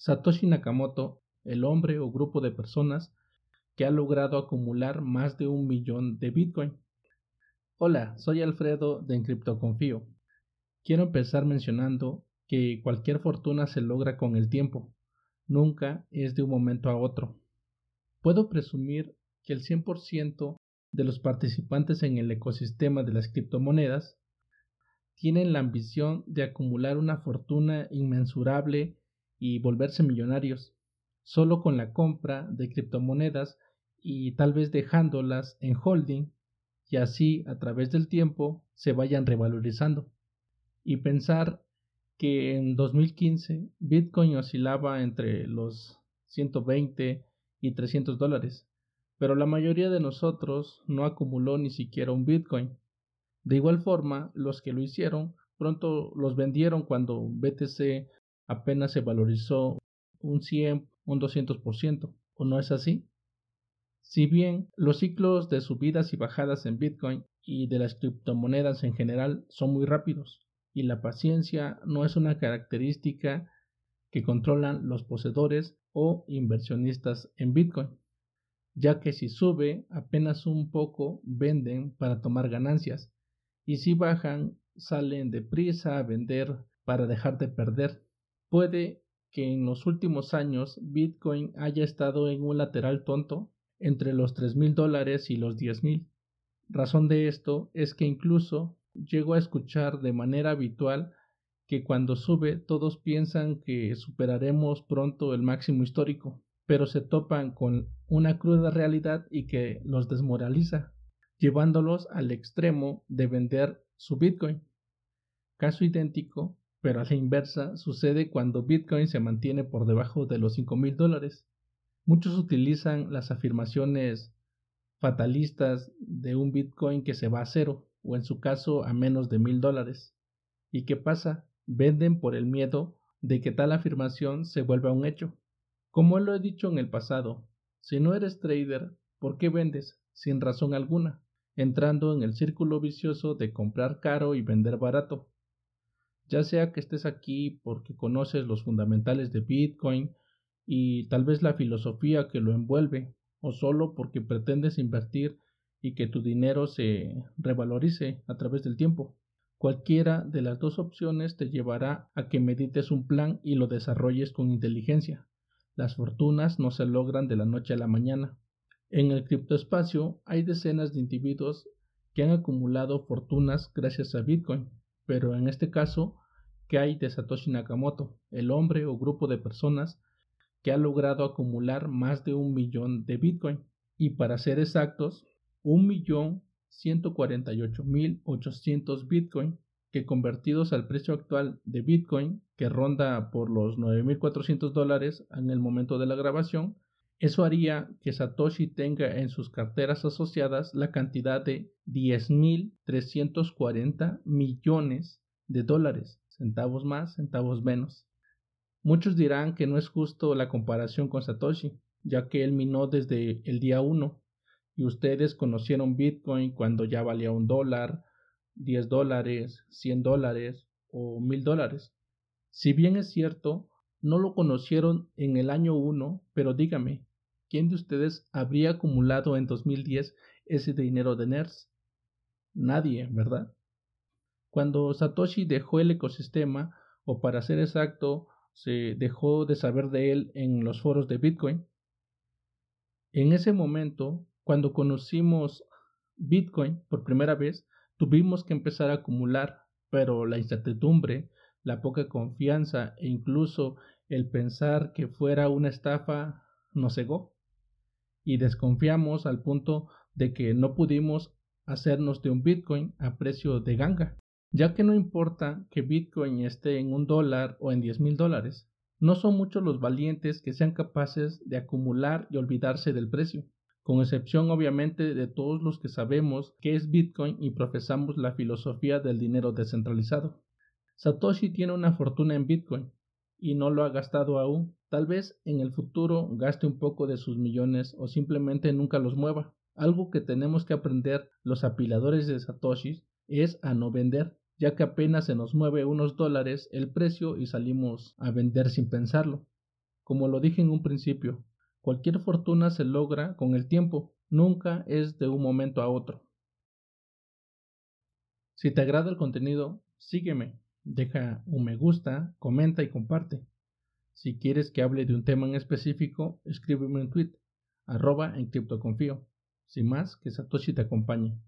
Satoshi Nakamoto, el hombre o grupo de personas que ha logrado acumular más de un millón de Bitcoin. Hola, soy Alfredo de Confío. Quiero empezar mencionando que cualquier fortuna se logra con el tiempo, nunca es de un momento a otro. Puedo presumir que el 100% de los participantes en el ecosistema de las criptomonedas tienen la ambición de acumular una fortuna inmensurable y volverse millonarios solo con la compra de criptomonedas y tal vez dejándolas en holding y así a través del tiempo se vayan revalorizando. Y pensar que en 2015 Bitcoin oscilaba entre los 120 y 300 dólares, pero la mayoría de nosotros no acumuló ni siquiera un Bitcoin. De igual forma, los que lo hicieron pronto los vendieron cuando BTC apenas se valorizó un 100, un 200%, ¿o no es así? Si bien los ciclos de subidas y bajadas en Bitcoin y de las criptomonedas en general son muy rápidos, y la paciencia no es una característica que controlan los poseedores o inversionistas en Bitcoin, ya que si sube apenas un poco venden para tomar ganancias y si bajan salen deprisa a vender para dejar de perder. Puede que en los últimos años Bitcoin haya estado en un lateral tonto entre los tres mil dólares y los diez mil. Razón de esto es que incluso llego a escuchar de manera habitual que cuando sube todos piensan que superaremos pronto el máximo histórico, pero se topan con una cruda realidad y que los desmoraliza, llevándolos al extremo de vender su Bitcoin. Caso idéntico pero a la inversa sucede cuando Bitcoin se mantiene por debajo de los 5 mil dólares. Muchos utilizan las afirmaciones fatalistas de un Bitcoin que se va a cero o en su caso a menos de mil dólares. ¿Y qué pasa? Venden por el miedo de que tal afirmación se vuelva un hecho. Como lo he dicho en el pasado, si no eres trader, ¿por qué vendes? Sin razón alguna, entrando en el círculo vicioso de comprar caro y vender barato ya sea que estés aquí porque conoces los fundamentales de Bitcoin y tal vez la filosofía que lo envuelve, o solo porque pretendes invertir y que tu dinero se revalorice a través del tiempo. Cualquiera de las dos opciones te llevará a que medites un plan y lo desarrolles con inteligencia. Las fortunas no se logran de la noche a la mañana. En el criptoespacio hay decenas de individuos que han acumulado fortunas gracias a Bitcoin, pero en este caso que hay de Satoshi Nakamoto, el hombre o grupo de personas que ha logrado acumular más de un millón de Bitcoin. Y para ser exactos, un millón ciento cuarenta y ocho mil ochocientos Bitcoin que convertidos al precio actual de Bitcoin, que ronda por los 9.400 dólares en el momento de la grabación, eso haría que Satoshi tenga en sus carteras asociadas la cantidad de 10.340 millones de dólares centavos más, centavos menos. Muchos dirán que no es justo la comparación con Satoshi, ya que él minó desde el día 1 y ustedes conocieron Bitcoin cuando ya valía un dólar, 10 dólares, 100 dólares o 1000 dólares. Si bien es cierto, no lo conocieron en el año 1, pero dígame, ¿quién de ustedes habría acumulado en 2010 ese dinero de NERS? Nadie, ¿verdad? Cuando Satoshi dejó el ecosistema, o para ser exacto, se dejó de saber de él en los foros de Bitcoin, en ese momento, cuando conocimos Bitcoin por primera vez, tuvimos que empezar a acumular, pero la incertidumbre, la poca confianza e incluso el pensar que fuera una estafa nos cegó y desconfiamos al punto de que no pudimos hacernos de un Bitcoin a precio de ganga ya que no importa que Bitcoin esté en un dólar o en diez mil dólares, no son muchos los valientes que sean capaces de acumular y olvidarse del precio, con excepción obviamente de todos los que sabemos qué es Bitcoin y profesamos la filosofía del dinero descentralizado. Satoshi tiene una fortuna en Bitcoin y no lo ha gastado aún. Tal vez en el futuro gaste un poco de sus millones o simplemente nunca los mueva. Algo que tenemos que aprender los apiladores de Satoshi es a no vender ya que apenas se nos mueve unos dólares el precio y salimos a vender sin pensarlo. Como lo dije en un principio, cualquier fortuna se logra con el tiempo, nunca es de un momento a otro. Si te agrada el contenido, sígueme, deja un me gusta, comenta y comparte. Si quieres que hable de un tema en específico, escríbeme un tweet, arroba en criptoconfío. Sin más, que Satoshi te acompañe.